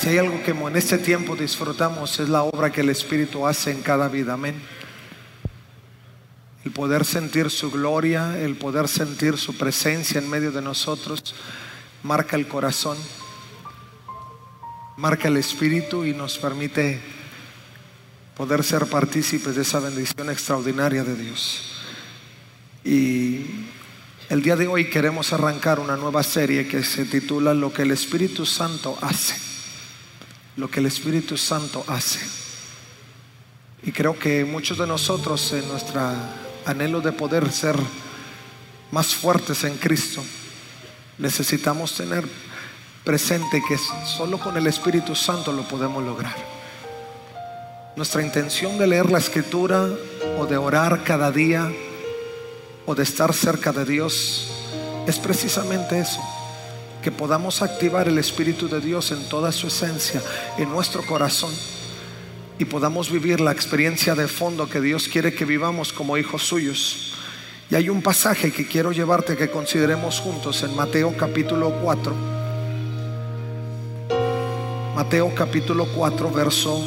Si hay algo que en este tiempo disfrutamos es la obra que el Espíritu hace en cada vida, amén. El poder sentir su gloria, el poder sentir su presencia en medio de nosotros, marca el corazón, marca el Espíritu y nos permite poder ser partícipes de esa bendición extraordinaria de Dios. Y el día de hoy queremos arrancar una nueva serie que se titula Lo que el Espíritu Santo hace lo que el Espíritu Santo hace. Y creo que muchos de nosotros en nuestro anhelo de poder ser más fuertes en Cristo, necesitamos tener presente que solo con el Espíritu Santo lo podemos lograr. Nuestra intención de leer la escritura o de orar cada día o de estar cerca de Dios es precisamente eso que podamos activar el Espíritu de Dios en toda su esencia, en nuestro corazón, y podamos vivir la experiencia de fondo que Dios quiere que vivamos como hijos suyos. Y hay un pasaje que quiero llevarte que consideremos juntos en Mateo capítulo 4. Mateo capítulo 4, verso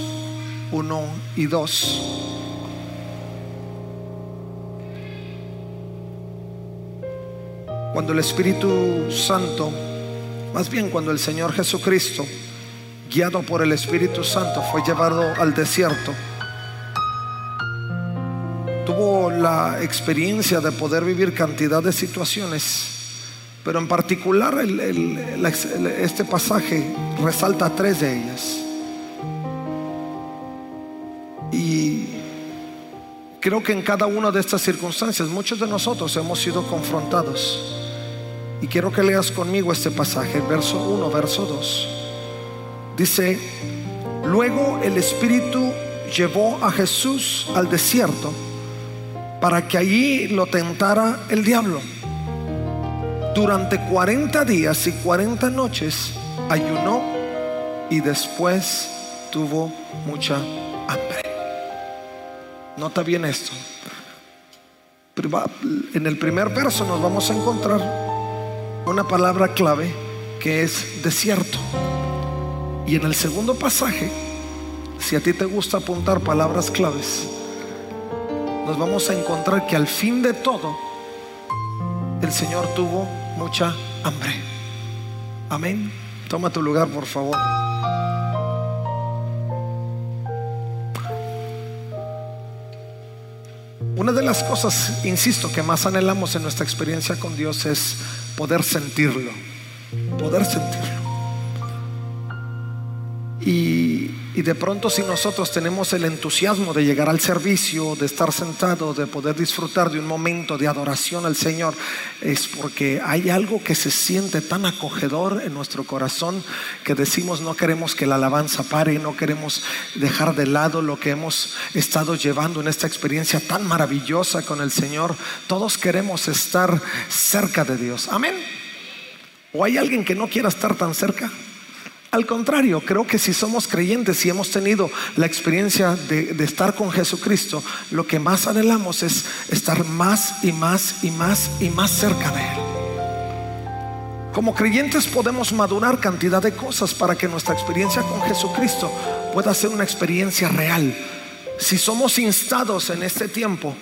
1 y 2. Cuando el Espíritu Santo más bien cuando el Señor Jesucristo, guiado por el Espíritu Santo, fue llevado al desierto, tuvo la experiencia de poder vivir cantidad de situaciones, pero en particular este pasaje resalta tres de ellas. Y creo que en cada una de estas circunstancias muchos de nosotros hemos sido confrontados y quiero que leas conmigo este pasaje, verso 1, verso 2. Dice, luego el Espíritu llevó a Jesús al desierto para que allí lo tentara el diablo. Durante 40 días y 40 noches ayunó y después tuvo mucha hambre. Nota bien esto. En el primer verso nos vamos a encontrar una palabra clave que es desierto. Y en el segundo pasaje, si a ti te gusta apuntar palabras claves, nos vamos a encontrar que al fin de todo, el Señor tuvo mucha hambre. Amén. Toma tu lugar, por favor. Una de las cosas, insisto, que más anhelamos en nuestra experiencia con Dios es poder sentirlo, poder sentirlo. Y, de pronto si nosotros tenemos el entusiasmo de llegar al servicio, de estar sentado, de poder disfrutar de un momento de adoración al Señor, es porque hay algo que se siente tan acogedor en nuestro corazón que decimos no queremos que la alabanza pare, no queremos dejar de lado lo que hemos estado llevando en esta experiencia tan maravillosa con el Señor. Todos queremos estar cerca de Dios. Amén. ¿O hay alguien que no quiera estar tan cerca? Al contrario, creo que si somos creyentes y hemos tenido la experiencia de, estar con Jesucristo, lo que más anhelamos es estar más y más y más y más cerca de Él. Como creyentes podemos madurar cantidad de cosas para que nuestra experiencia con Jesucristo pueda ser una experiencia real. Si somos instados en este tiempo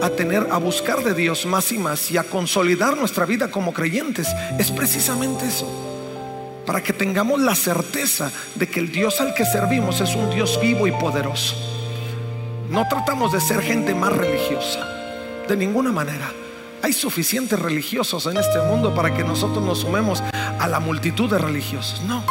a tener, a buscar de Dios más y más y a consolidar nuestra vida como creyentes, es precisamente eso para que tengamos la certeza de que el Dios al que servimos es un Dios vivo y poderoso. No tratamos de ser gente más religiosa, de ninguna manera. Hay suficientes religiosos en este mundo para que nosotros nos sumemos a la multitud de religiosos. No.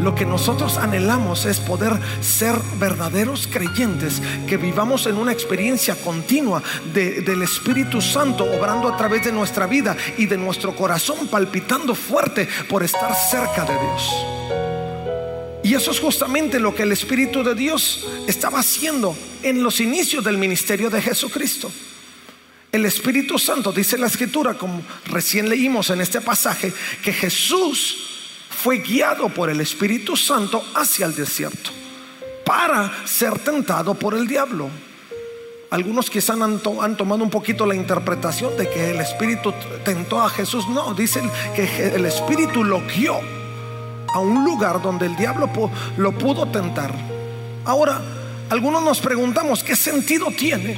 Lo que nosotros anhelamos es poder ser verdaderos creyentes, que vivamos en una experiencia continua del Espíritu Santo obrando a través de nuestra vida y de nuestro corazón palpitando fuerte por estar cerca de Dios. Y eso es justamente lo que el Espíritu de Dios estaba haciendo en los inicios del ministerio de Jesucristo. El Espíritu Santo, dice la Escritura, como recién leímos en este pasaje, que Jesús fue guiado por el Espíritu Santo hacia el desierto para ser tentado por el diablo. Algunos quizás han, tomado un poquito la interpretación de que el Espíritu tentó a Jesús. No, dicen que el Espíritu lo guió a un lugar donde el diablo lo pudo tentar. Ahora, algunos nos preguntamos, ¿qué sentido tiene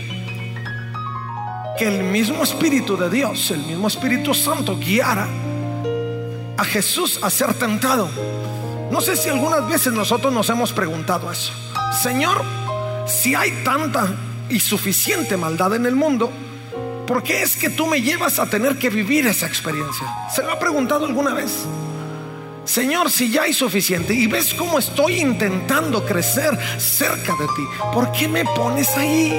que el mismo Espíritu de Dios, el mismo Espíritu Santo, guiara a Jesús a ser tentado? No sé si algunas veces nosotros nos hemos preguntado eso. Señor, si hay tanta y suficiente maldad en el mundo, ¿por qué es que tú me llevas a tener que vivir esa experiencia? ¿Se lo ha preguntado alguna vez? Señor, si ya hay suficiente y ves cómo estoy intentando crecer cerca de ti, ¿por qué me pones ahí?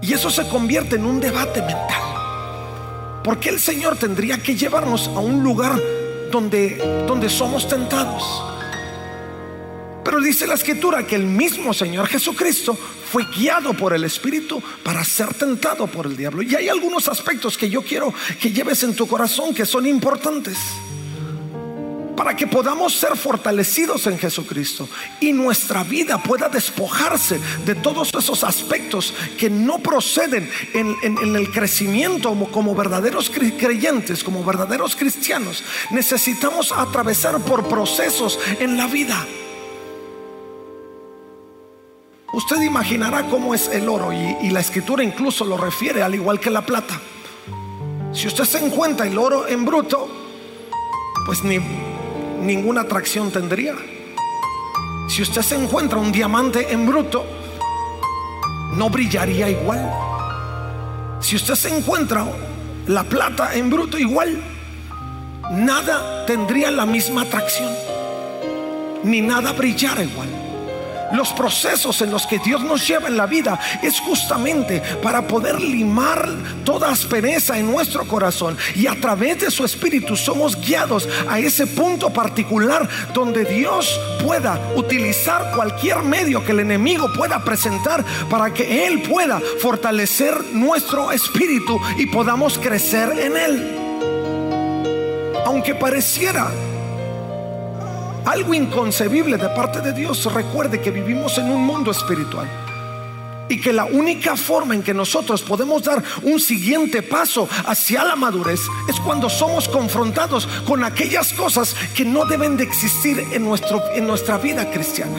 Y eso se convierte en un debate mental. ¿Por qué el Señor tendría que llevarnos a un lugar donde, donde somos tentados? Pero dice la escritura que el mismo Señor Jesucristo fue guiado por el Espíritu para ser tentado por el diablo. Y hay algunos aspectos que yo quiero que lleves en tu corazón que son importantes para que podamos ser fortalecidos en Jesucristo y nuestra vida pueda despojarse de todos esos aspectos que no proceden en, el crecimiento como, verdaderos creyentes, como verdaderos cristianos. Necesitamos atravesar por procesos en la vida. Usted imaginará cómo es el oro y, la escritura incluso lo refiere al igual que la plata. Si usted se encuentra el oro en bruto, pues ni, ninguna atracción tendría. Si usted se encuentra un diamante en bruto, no brillaría igual. Si usted se encuentra la plata en bruto igual, nada tendría la misma atracción, ni nada brillara igual los procesos en los que Dios nos lleva en la vida es justamente para poder limar toda aspereza en nuestro corazón y a través de su espíritu somos guiados a ese punto particular donde Dios pueda utilizar cualquier medio que el enemigo pueda presentar para que Él pueda fortalecer nuestro espíritu y podamos crecer en Él. Aunque pareciera algo inconcebible de parte de Dios, recuerde que vivimos en un mundo espiritual. Y que la única forma en que nosotros podemos dar un siguiente paso hacia la madurez es cuando somos confrontados con aquellas cosas que no deben de existir en, nuestro, en nuestra vida cristiana.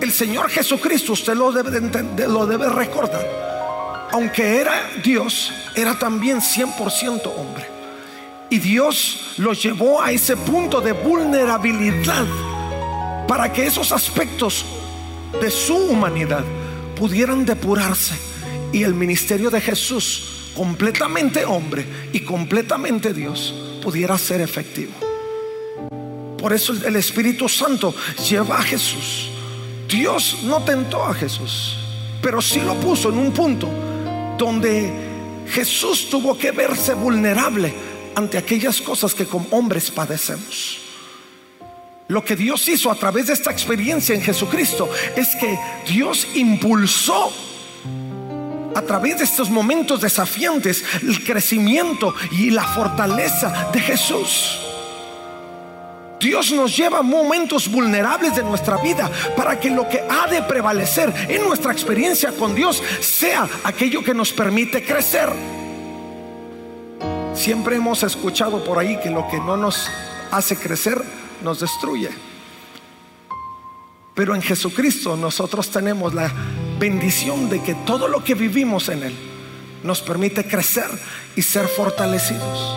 El Señor Jesucristo, usted lo debe, lo debe recordar. Aunque era Dios, era también 100% hombre. Y Dios lo llevó a ese punto de vulnerabilidad para que esos aspectos de su humanidad pudieran depurarse y el ministerio de Jesús, completamente hombre y completamente Dios, pudiera ser efectivo. Por eso el Espíritu Santo lleva a Jesús. Dios no tentó a Jesús, pero sí lo puso en un punto donde Jesús tuvo que verse vulnerable ante aquellas cosas que como hombres padecemos. Lo que Dios hizo a través de esta experiencia en Jesucristo es que Dios impulsó a través de estos momentos desafiantes el crecimiento y la fortaleza de Jesús. Dios nos lleva a momentos vulnerables de nuestra vida para que lo que ha de prevalecer en nuestra experiencia con Dios sea aquello que nos permite crecer. Siempre hemos escuchado por ahí que lo que no nos hace crecer nos destruye. Pero en Jesucristo nosotros tenemos la bendición de que todo lo que vivimos en Él nos permite crecer y ser fortalecidos.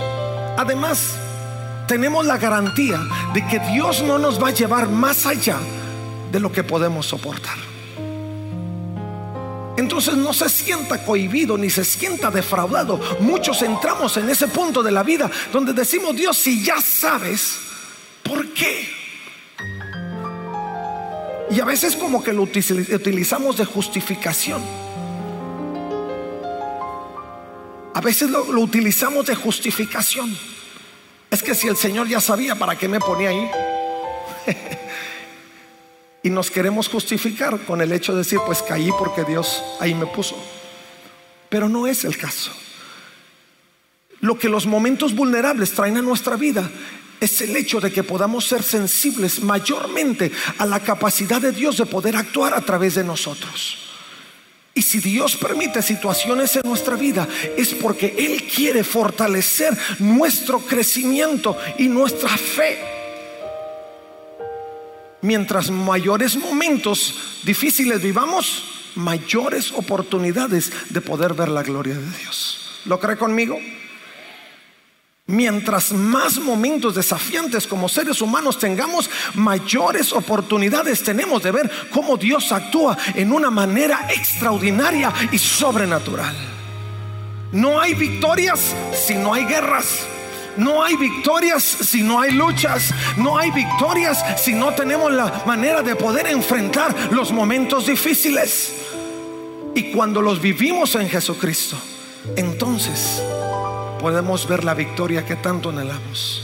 Además, tenemos la garantía de que Dios no nos va a llevar más allá de lo que podemos soportar. Entonces no se sienta cohibido ni se sienta defraudado. Muchos entramos en ese punto de la vida donde decimos, Dios, si ya sabes, ¿por qué? Y a veces como que lo utilizamos de justificación. A veces lo, utilizamos de justificación. Es que si el Señor ya sabía, ¿para qué me ponía ahí? Y nos queremos justificar con el hecho de decir, pues caí porque Dios ahí me puso. Pero no es el caso. Lo que los momentos vulnerables traen a nuestra vida es el hecho de que podamos ser sensibles mayormente a la capacidad de Dios de poder actuar a través de nosotros. Y si Dios permite situaciones en nuestra vida, es porque Él quiere fortalecer nuestro crecimiento y nuestra fe. Mientras mayores momentos difíciles vivamos, mayores oportunidades de poder ver la gloria de Dios. ¿Lo cree conmigo? Mientras más momentos desafiantes como seres humanos tengamos, mayores oportunidades tenemos de ver cómo Dios actúa en una manera extraordinaria y sobrenatural. No hay victorias si no hay guerras. No hay victorias si no hay luchas. No hay victorias si no tenemos la manera de poder enfrentar los momentos difíciles. Y cuando los vivimos en Jesucristo, entonces podemos ver la victoria que tanto anhelamos.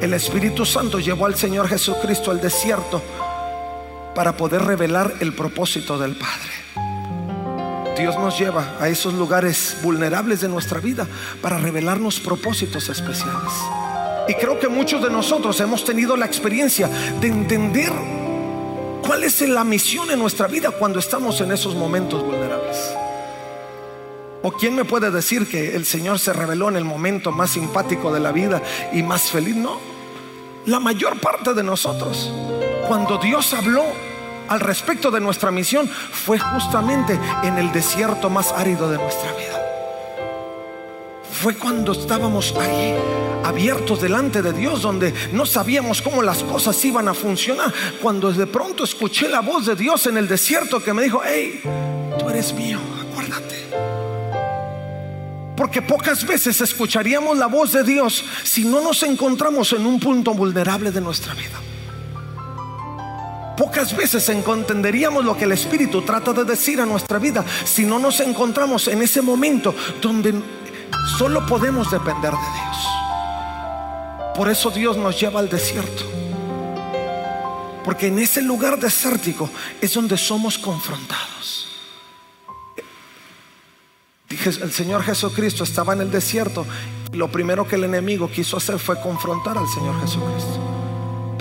El Espíritu Santo llevó al Señor Jesucristo al desierto para poder revelar el propósito del Padre. Dios nos lleva a esos lugares vulnerables de nuestra vida para revelarnos propósitos especiales. Y creo que muchos de nosotros hemos tenido la experiencia de entender cuál es la misión en nuestra vida cuando estamos en esos momentos vulnerables. ¿O quién me puede decir que el Señor se reveló en el momento más simpático de la vida y más feliz? No. La mayor parte de nosotros, cuando Dios habló al respecto de nuestra misión, fue justamente en el desierto más árido de nuestra vida. Fue cuando estábamos ahí, abiertos delante de Dios, donde no sabíamos cómo las cosas iban a funcionar. Cuando de pronto escuché la voz de Dios en el desierto que me dijo, hey, tú eres mío, acuérdate. Porque pocas veces escucharíamos la voz de Dios si no nos encontramos en un punto vulnerable de nuestra vida. Pocas veces entenderíamos lo que el Espíritu trata de decir a nuestra vida si no nos encontramos en ese momento donde solo podemos depender de Dios. Por eso Dios nos lleva al desierto. Porque en ese lugar desértico es donde somos confrontados el Señor Jesucristo estaba en el desierto y lo primero que el enemigo quiso hacer fue confrontar al Señor Jesucristo.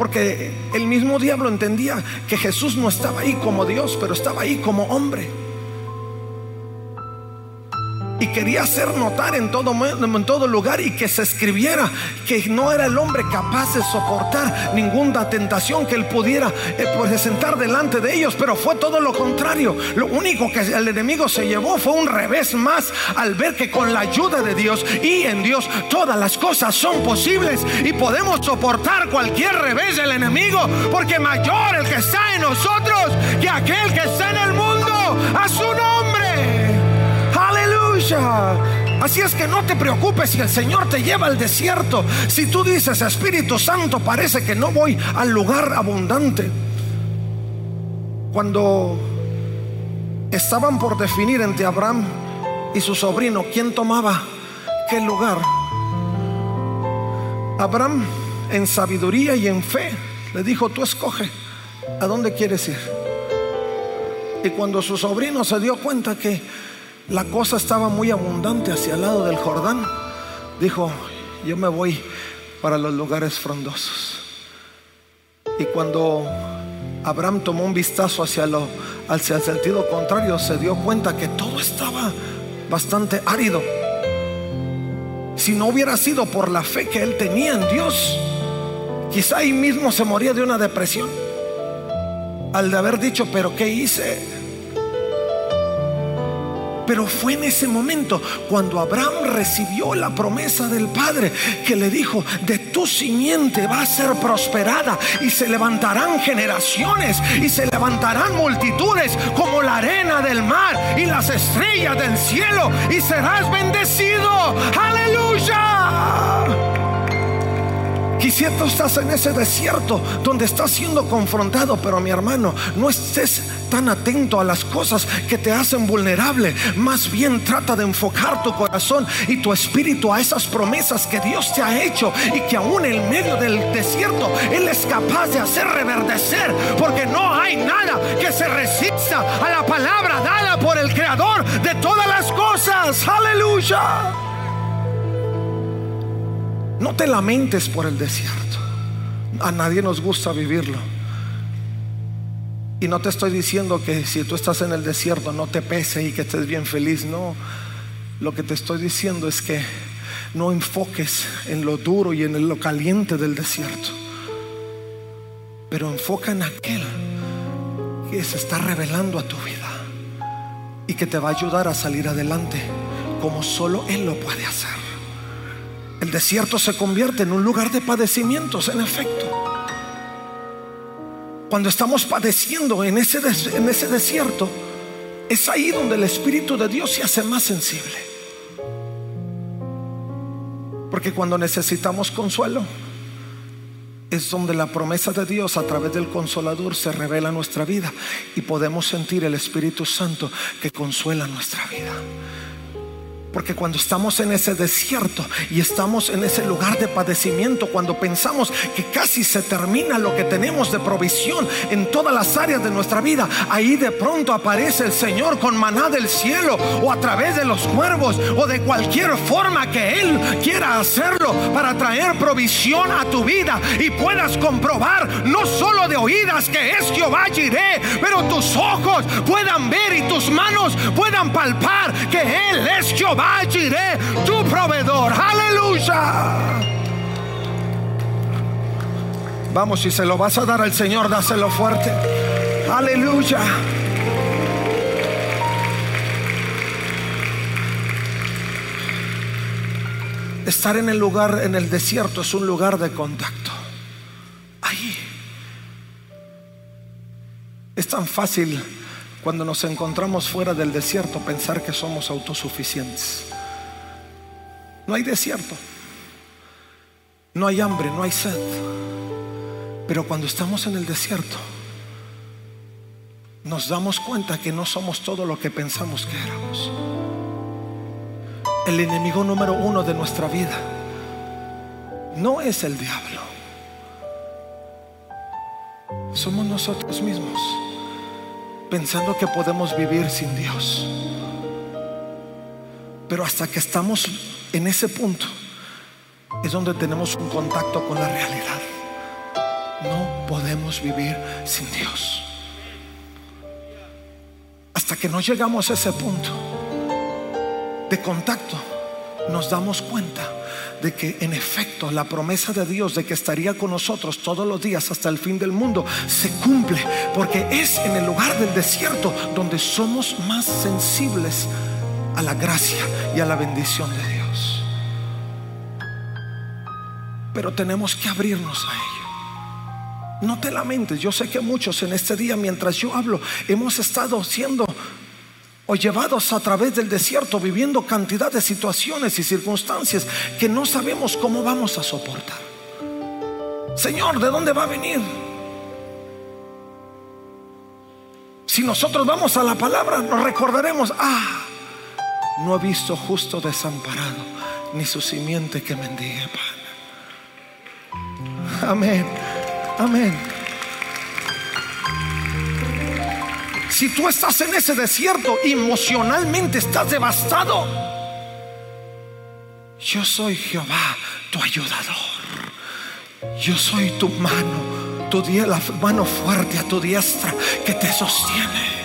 Porque el mismo diablo entendía que Jesús no estaba ahí como Dios, pero estaba ahí como hombre y quería hacer notar en todo, en todo lugar y que se escribiera que no era el hombre capaz de soportar ninguna tentación que él pudiera eh, presentar delante de ellos, pero fue todo lo contrario. Lo único que el enemigo se llevó fue un revés más al ver que con la ayuda de Dios y en Dios todas las cosas son posibles y podemos soportar cualquier revés del enemigo, porque mayor el que está en nosotros que aquel que está en el mundo. A su nombre. Así es que no te preocupes si el Señor te lleva al desierto. Si tú dices, Espíritu Santo, parece que no voy al lugar abundante. Cuando estaban por definir entre Abraham y su sobrino quién tomaba qué lugar, Abraham en sabiduría y en fe le dijo, tú escoge a dónde quieres ir. Y cuando su sobrino se dio cuenta que la cosa estaba muy abundante hacia el lado del Jordán, dijo, yo me voy para los lugares frondosos. Y cuando Abraham tomó un vistazo hacia, lo, hacia el sentido contrario, se dio cuenta que todo estaba bastante árido. Si no hubiera sido por la fe que él tenía en Dios, quizá ahí mismo se moría de una depresión. Al de haber dicho, pero ¿qué hice? Pero fue en ese momento cuando Abraham recibió la promesa del Padre que le dijo, de tu simiente va a ser prosperada y se levantarán generaciones y se levantarán multitudes como la arena del mar y las estrellas del cielo y serás bendecido. Aleluya. Quisiera estás en ese desierto donde estás siendo confrontado, pero mi hermano, no estés tan atento a las cosas que te hacen vulnerable. Más bien trata de enfocar tu corazón y tu espíritu a esas promesas que Dios te ha hecho y que aún en medio del desierto Él es capaz de hacer reverdecer. Porque no hay nada que se resista a la palabra dada por el Creador de todas las cosas. Aleluya. No te lamentes por el desierto. A nadie nos gusta vivirlo. Y no te estoy diciendo que si tú estás en el desierto no te pese y que estés bien feliz. No. Lo que te estoy diciendo es que no enfoques en lo duro y en lo caliente del desierto. Pero enfoca en aquel que se está revelando a tu vida y que te va a ayudar a salir adelante como solo Él lo puede hacer. El desierto se convierte en un lugar de padecimientos, en efecto. Cuando estamos padeciendo en ese, desierto, es ahí donde el Espíritu de Dios se hace más sensible. Porque cuando necesitamos consuelo, es donde la promesa de Dios a través del consolador se revela en nuestra vida y podemos sentir el Espíritu Santo que consuela nuestra vida. Porque cuando estamos en ese desierto y estamos en ese lugar de padecimiento, cuando pensamos que casi se termina lo que tenemos de provisión en todas las áreas de nuestra vida, ahí de pronto aparece el Señor con maná del cielo o a través de los cuervos o de cualquier forma que Él quiera hacerlo para traer provisión a tu vida y puedas comprobar no solo de oídas que es Jehová Jireh, pero tus ojos puedan ver y tus manos puedan palpar que Él es Jehová iré tu proveedor. Aleluya. Vamos, si se lo vas a dar al Señor, dáselo fuerte. Aleluya. Estar en el lugar, en el desierto, es un lugar de contacto. Ahí. Es tan fácil cuando nos encontramos fuera del desierto pensar que somos autosuficientes. No hay desierto, no hay hambre, no hay sed. Pero cuando estamos en el desierto, nos damos cuenta que no somos todo lo que pensamos que éramos. El enemigo número uno de nuestra vida no es el diablo, somos nosotros mismos pensando que podemos vivir sin Dios. Pero hasta que estamos en ese punto es donde tenemos un contacto con la realidad. No podemos vivir sin Dios. Hasta que no llegamos a ese punto de contacto, nos damos cuenta de que en efecto la promesa de Dios de que estaría con nosotros todos los días hasta el fin del mundo se cumple, porque es en el lugar del desierto donde somos más sensibles a la gracia y a la bendición de Dios. Pero tenemos que abrirnos a ello. No te lamentes, yo sé que muchos en este día mientras yo hablo hemos estado siendo o llevados a través del desierto viviendo cantidad de situaciones y circunstancias que no sabemos cómo vamos a soportar. Señor, ¿de dónde va a venir? Si nosotros vamos a la palabra, nos recordaremos, ah, no he visto justo desamparado, ni su simiente que mendigue pan. Amén, amén. Si tú estás en ese desierto, emocionalmente estás devastado. Yo soy Jehová, tu ayudador. Yo soy tu mano, tu la mano fuerte a tu diestra que te sostiene.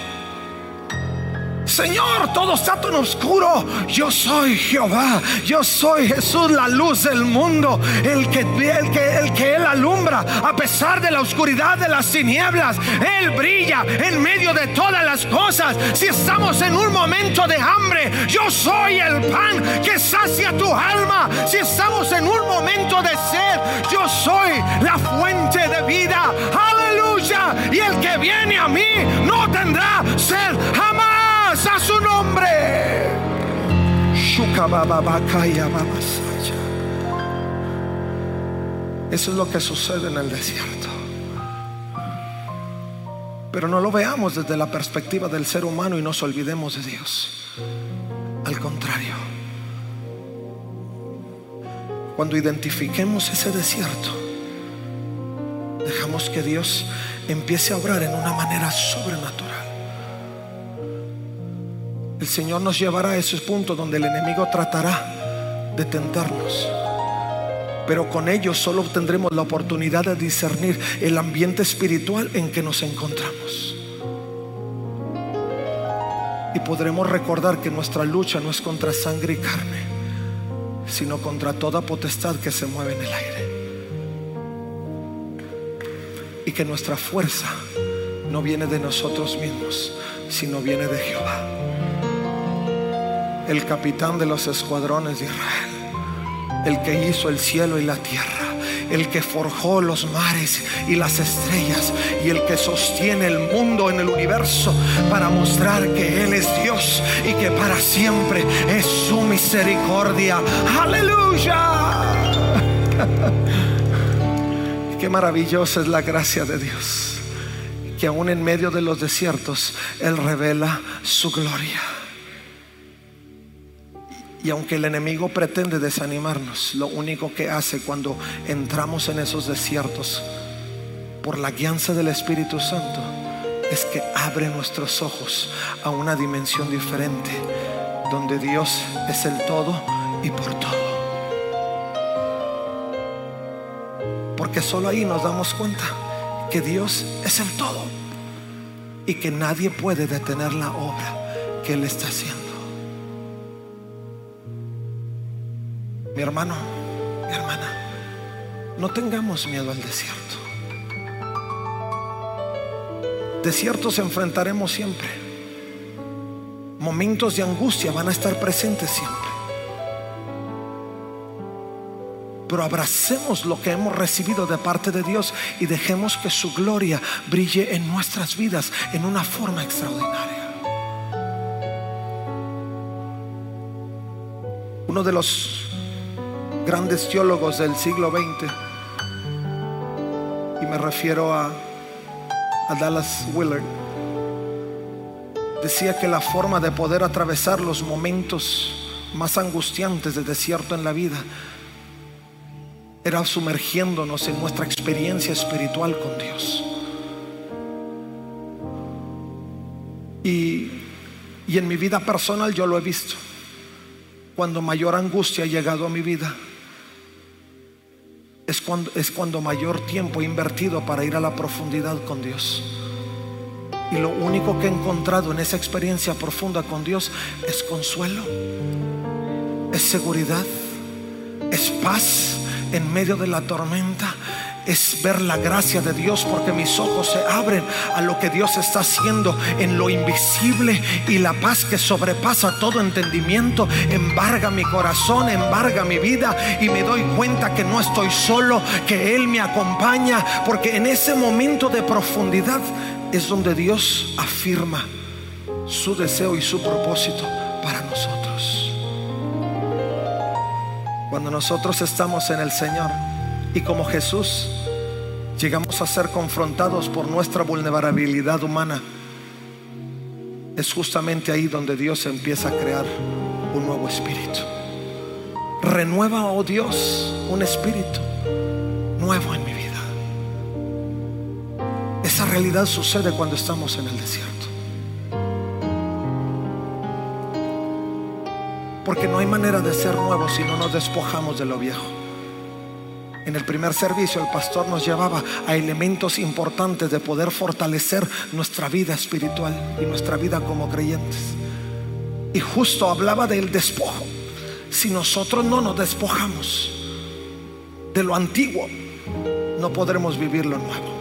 Señor, todo está tan oscuro. Yo soy Jehová. Yo soy Jesús, la luz del mundo. El que, el que, el que Él alumbra a pesar de la oscuridad de las tinieblas. Él brilla en medio de todas las cosas. Si estamos en un momento de hambre, yo soy el pan que sacia tu alma. Si estamos en un momento de sed, yo soy la fuente Eso es lo que sucede en el desierto. Pero no lo veamos desde la perspectiva del ser humano y nos olvidemos de Dios. Al contrario, cuando identifiquemos ese desierto, dejamos que Dios empiece a obrar en una manera sobrenatural. El Señor nos llevará a ese punto donde el enemigo tratará de tentarnos. Pero con ello solo obtendremos la oportunidad de discernir el ambiente espiritual en que nos encontramos. Y podremos recordar que nuestra lucha no es contra sangre y carne, sino contra toda potestad que se mueve en el aire. Y que nuestra fuerza no viene de nosotros mismos, sino viene de Jehová, el capitán de los escuadrones de Israel el que hizo el cielo y la tierra, el que forjó los mares y las estrellas y el que sostiene el mundo en el universo para mostrar que Él es Dios y que para siempre es su misericordia. Aleluya. Qué maravillosa es la gracia de Dios, que aún en medio de los desiertos Él revela su gloria. Y aunque el enemigo pretende desanimarnos, lo único que hace cuando entramos en esos desiertos por la guianza del Espíritu Santo es que abre nuestros ojos a una dimensión diferente, donde Dios es el todo y por todo. Porque solo ahí nos damos cuenta que Dios es el todo y que nadie puede detener la obra que Él está haciendo. Mi hermano, mi hermana, no tengamos miedo al desierto. Desiertos enfrentaremos siempre. Momentos de angustia van a estar presentes siempre. Pero abracemos lo que hemos recibido de parte de Dios y dejemos que su gloria brille en nuestras vidas en una forma extraordinaria. Uno de los grandes teólogos del siglo XX, y me refiero a, a Dallas Willard, decía que la forma de poder atravesar los momentos más angustiantes de desierto en la vida era sumergiéndonos en nuestra experiencia espiritual con Dios. Y, y, en mi vida personal yo lo he visto. Cuando mayor angustia ha llegado a mi vida, es cuando, es cuando mayor tiempo he invertido para ir a la profundidad con Dios. Y lo único que he encontrado en esa experiencia profunda con Dios es consuelo, es seguridad, es paz en medio de la tormenta, es ver la gracia de Dios porque mis ojos se abren a lo que Dios está haciendo en lo invisible y la paz que sobrepasa todo entendimiento embarga mi corazón, embarga mi vida y me doy cuenta que no estoy solo, que Él me acompaña porque en ese momento de profundidad es donde Dios afirma su deseo y su propósito para nosotros. Cuando nosotros estamos en el Señor y como Jesús llegamos a ser confrontados por nuestra vulnerabilidad humana, es justamente ahí donde Dios empieza a crear un nuevo espíritu. Renueva, oh Dios, un espíritu nuevo en mi vida. Esa realidad sucede cuando estamos en el desierto. Porque no hay manera de ser nuevos si no nos despojamos de lo viejo. En el primer servicio el pastor nos llevaba a elementos importantes de poder fortalecer nuestra vida espiritual y nuestra vida como creyentes. Y justo hablaba del despojo. Si nosotros no nos despojamos de lo antiguo, no podremos vivir lo nuevo.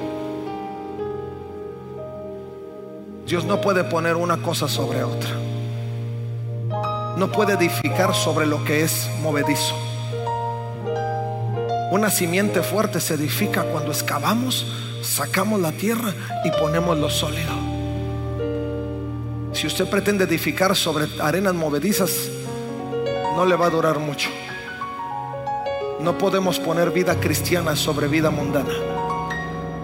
Dios no puede poner una cosa sobre otra. No puede edificar sobre lo que es movedizo. Una simiente fuerte se edifica cuando excavamos, sacamos la tierra y ponemos lo sólido. Si usted pretende edificar sobre arenas movedizas, no le va a durar mucho. No podemos poner vida cristiana sobre vida mundana.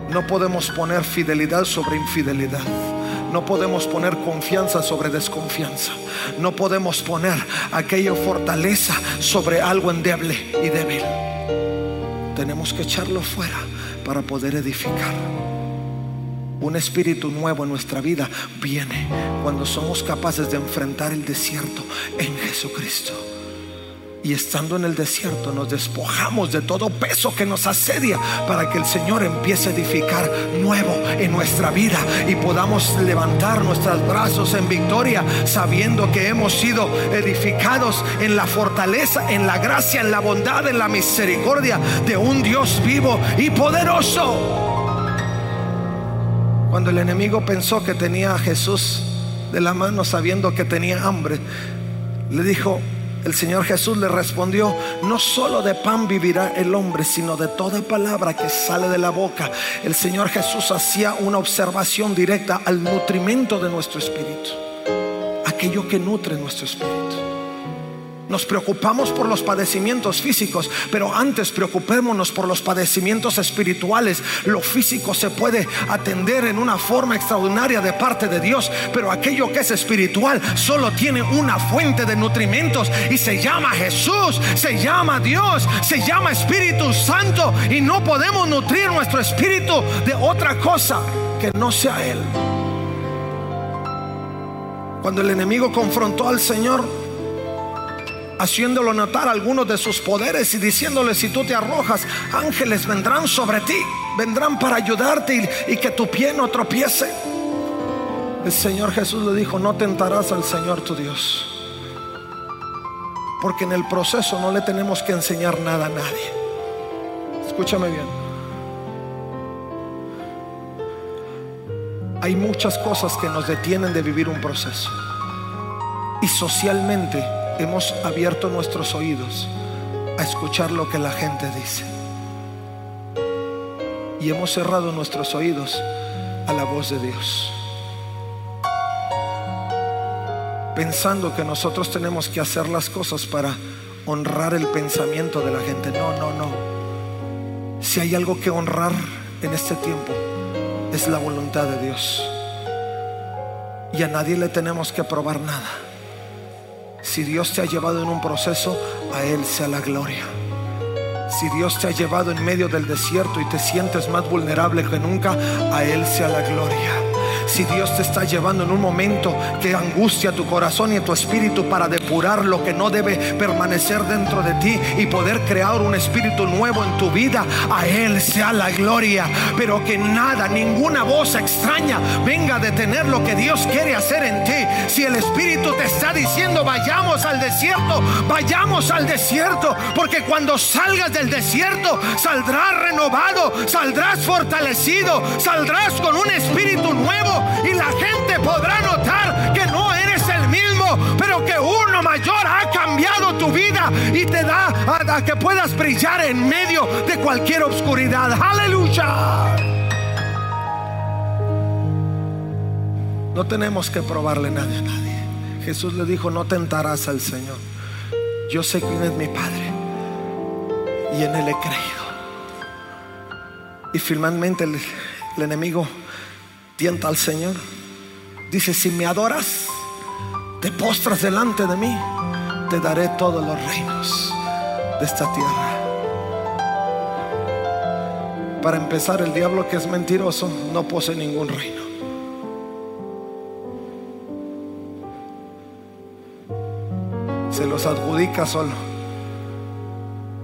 No podemos poner fidelidad sobre infidelidad. No podemos poner confianza sobre desconfianza. No podemos poner aquella fortaleza sobre algo endeble y débil. Tenemos que echarlo fuera para poder edificar. Un espíritu nuevo en nuestra vida viene cuando somos capaces de enfrentar el desierto en Jesucristo. Y estando en el desierto nos despojamos de todo peso que nos asedia para que el Señor empiece a edificar nuevo en nuestra vida y podamos levantar nuestros brazos en victoria sabiendo que hemos sido edificados en la fortaleza, en la gracia, en la bondad, en la misericordia de un Dios vivo y poderoso. Cuando el enemigo pensó que tenía a Jesús de la mano sabiendo que tenía hambre, le dijo, el Señor Jesús le respondió, no solo de pan vivirá el hombre, sino de toda palabra que sale de la boca. El Señor Jesús hacía una observación directa al nutrimento de nuestro espíritu, aquello que nutre nuestro espíritu. Nos preocupamos por los padecimientos físicos, pero antes preocupémonos por los padecimientos espirituales. Lo físico se puede atender en una forma extraordinaria de parte de Dios, pero aquello que es espiritual solo tiene una fuente de nutrimentos y se llama Jesús, se llama Dios, se llama Espíritu Santo y no podemos nutrir nuestro espíritu de otra cosa que no sea Él. Cuando el enemigo confrontó al Señor, haciéndolo notar algunos de sus poderes y diciéndole, si tú te arrojas, ángeles vendrán sobre ti, vendrán para ayudarte y, que tu pie no tropiece. El Señor Jesús le dijo, no tentarás al Señor tu Dios. Porque en el proceso no le tenemos que enseñar nada a nadie. Escúchame bien. Hay muchas cosas que nos detienen de vivir un proceso. Y socialmente hemos abierto nuestros oídos a escuchar lo que la gente dice. Y hemos cerrado nuestros oídos a la voz de Dios. Pensando que nosotros tenemos que hacer las cosas para honrar el pensamiento de la gente. No, no, no. Si hay algo que honrar en este tiempo, es la voluntad de Dios. Y a nadie le tenemos que probar nada. Si Dios te ha llevado en un proceso, a Él sea la gloria. Si Dios te ha llevado en medio del desierto y te sientes más vulnerable que nunca, a Él sea la gloria. Si Dios te está llevando en un momento que angustia tu corazón y tu espíritu para depurar lo que no debe permanecer dentro de ti y poder crear un espíritu nuevo en tu vida, a Él sea la gloria. Pero que nada, ninguna voz extraña venga a detener lo que Dios quiere hacer en ti. Si el espíritu te está diciendo vayamos al desierto, vayamos al desierto. Porque cuando salgas del desierto, saldrás renovado, saldrás fortalecido, saldrás con un espíritu nuevo y la gente podrá notar que no eres el mismo, pero que uno mayor ha cambiado tu vida y te da a, que puedas brillar en medio de cualquier oscuridad. Aleluya. No tenemos que probarle nada a nadie. Jesús le dijo, no tentarás al Señor. Yo sé quién es mi Padre y en Él he creído. Y finalmente el enemigo tienta al Señor. Dice, si me adoras, te postras delante de mí, te daré todos los reinos de esta tierra. Para empezar, el diablo que es mentiroso no posee ningún reino. Se los adjudica solo.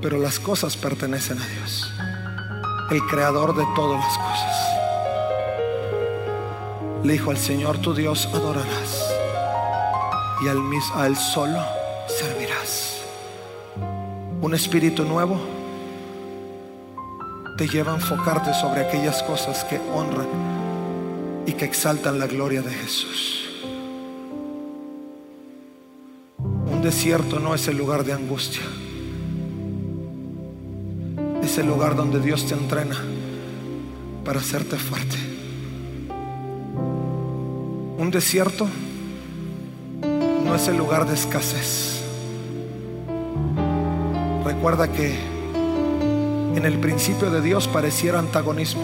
Pero las cosas pertenecen a Dios, el creador de todas las cosas. Le dijo al Señor tu Dios adorarás y al a Él solo servirás. Un espíritu nuevo te lleva a enfocarte sobre aquellas cosas que honran y que exaltan la gloria de Jesús. Un desierto no es el lugar de angustia. Es el lugar donde Dios te entrena para hacerte fuerte. Un desierto no es el lugar de escasez. Recuerda que en el principio de Dios pareciera antagonismo.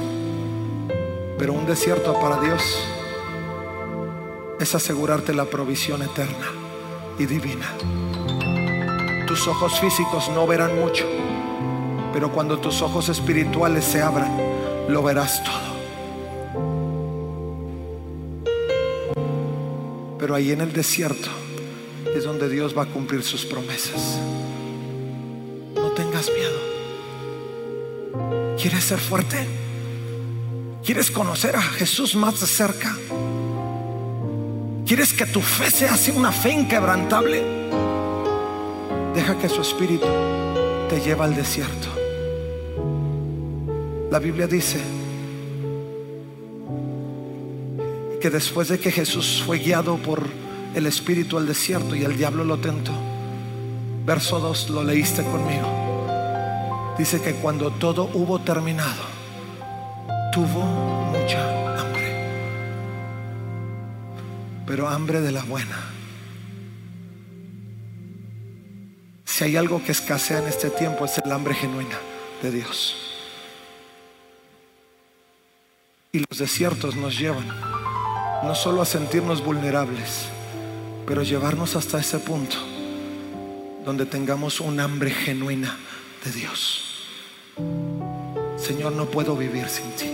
Pero un desierto para Dios es asegurarte la provisión eterna y divina. Tus ojos físicos no verán mucho, pero cuando tus ojos espirituales se abran, lo verás todo. Pero ahí en el desierto es donde Dios va a cumplir sus promesas. No tengas miedo. ¿Quieres ser fuerte? ¿Quieres conocer a Jesús más de cerca? ¿Quieres que tu fe sea así una fe inquebrantable? Deja que su espíritu te lleve al desierto. La Biblia dice que después de que Jesús fue guiado por el espíritu al desierto y el diablo lo tentó, verso 2 lo leíste conmigo. Dice que cuando todo hubo terminado, tuvo mucha hambre, pero hambre de la buena. Si hay algo que escasea en este tiempo es el hambre genuina de Dios. Y los desiertos nos llevan no solo a sentirnos vulnerables, pero llevarnos hasta ese punto donde tengamos un hambre genuina de Dios. Señor, no puedo vivir sin ti.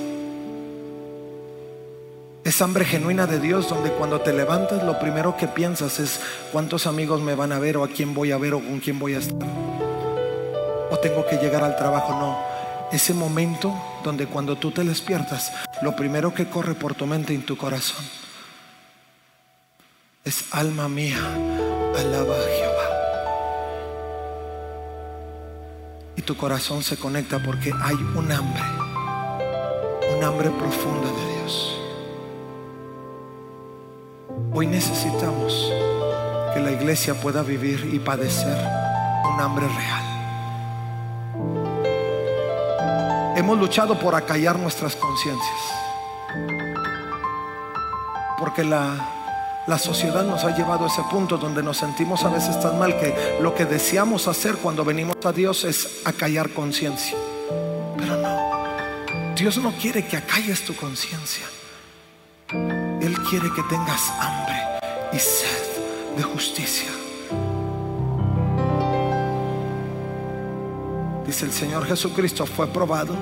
Es hambre genuina de Dios donde cuando te levantas lo primero que piensas es cuántos amigos me van a ver o a quién voy a ver o con quién voy a estar. O tengo que llegar al trabajo. No, ese momento donde cuando tú te despiertas, lo primero que corre por tu mente y tu corazón es alma mía, alaba a Jehová. Y tu corazón se conecta porque hay un hambre, un hambre profunda de Dios. Hoy necesitamos que la iglesia pueda vivir y padecer un hambre real. Hemos luchado por acallar nuestras conciencias. Porque la la sociedad nos ha llevado a ese punto donde nos sentimos a veces tan mal que lo que deseamos hacer cuando venimos a Dios es acallar conciencia. Pero no, Dios no quiere que acalles tu conciencia. Él quiere que tengas hambre y sed de justicia. Dice el Señor Jesucristo fue probado,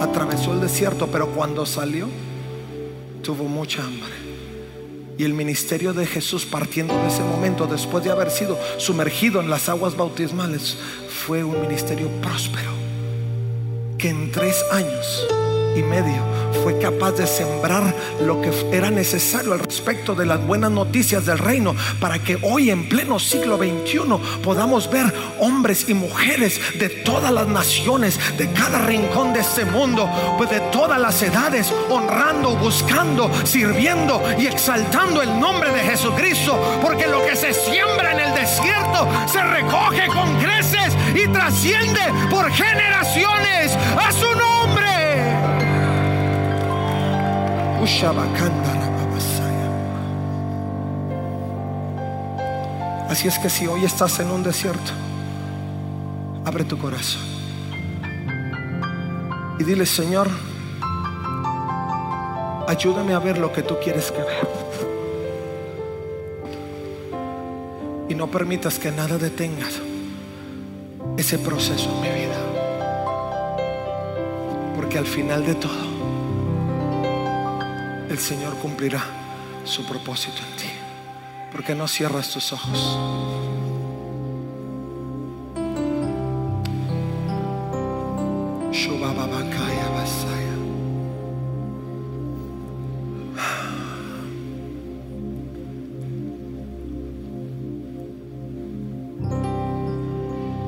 atravesó el desierto, pero cuando salió tuvo mucha hambre. Y el ministerio de Jesús partiendo de ese momento, después de haber sido sumergido en las aguas bautismales, fue un ministerio próspero, que en tres años y medio fue capaz de sembrar lo que era necesario al respecto de las buenas noticias del reino para que hoy en pleno siglo XXI podamos ver hombres y mujeres de todas las naciones, de cada rincón de este mundo, pues de todas las edades, honrando, buscando, sirviendo y exaltando el nombre de Jesucristo, porque lo que se siembra en el desierto se recoge con creces y trasciende por generaciones a su nombre. Así es que si hoy estás en un desierto, abre tu corazón y dile, Señor, ayúdame a ver lo que tú quieres que vea. Y no permitas que nada detenga ese proceso en mi vida. Porque al final de todo, el Señor cumplirá su propósito en ti. Porque no cierras tus ojos?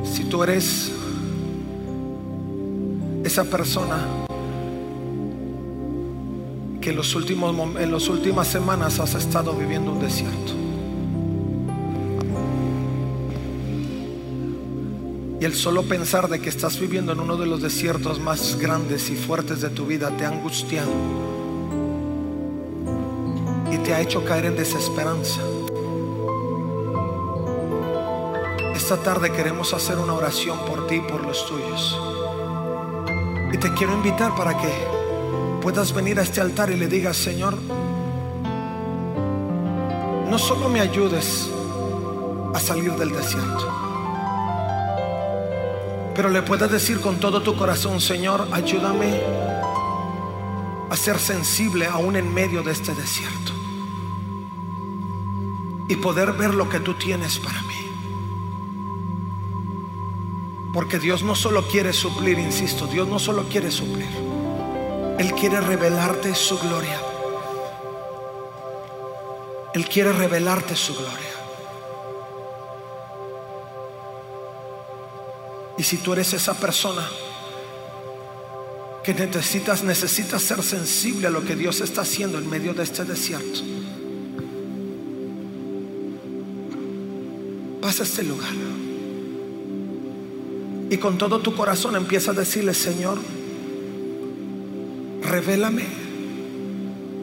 Si tú eres esa persona en los últimos en las últimas semanas has estado viviendo un desierto. Y el solo pensar de que estás viviendo en uno de los desiertos más grandes y fuertes de tu vida te ha angustiado y te ha hecho caer en desesperanza. Esta tarde queremos hacer una oración por ti y por los tuyos. Y te quiero invitar para que puedas venir a este altar y le digas, Señor, no solo me ayudes a salir del desierto, pero le puedas decir con todo tu corazón, Señor, ayúdame a ser sensible aún en medio de este desierto y poder ver lo que tú tienes para mí. Porque Dios no solo quiere suplir, insisto, Dios no solo quiere suplir. Él quiere revelarte su gloria. Él quiere revelarte su gloria. Y si tú eres esa persona que necesitas, necesitas ser sensible a lo que Dios está haciendo en medio de este desierto, pasa a este lugar. Y con todo tu corazón empieza a decirle, Señor, revélame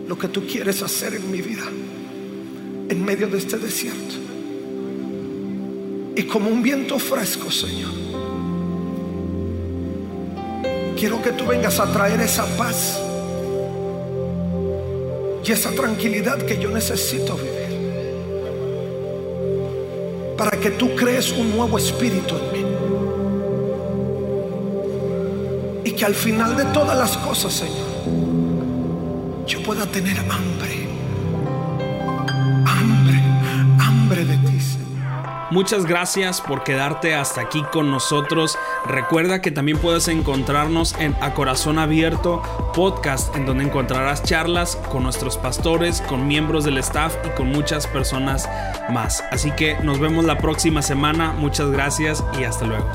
lo que tú quieres hacer en mi vida, en medio de este desierto. Y como un viento fresco, Señor, quiero que tú vengas a traer esa paz y esa tranquilidad que yo necesito vivir. Para que tú crees un nuevo espíritu en mí. Que al final de todas las cosas, Señor, yo pueda tener hambre. Hambre, hambre de ti, Señor. Muchas gracias por quedarte hasta aquí con nosotros. Recuerda que también puedes encontrarnos en A Corazón Abierto podcast, en donde encontrarás charlas con nuestros pastores, con miembros del staff y con muchas personas más. Así que nos vemos la próxima semana. Muchas gracias y hasta luego.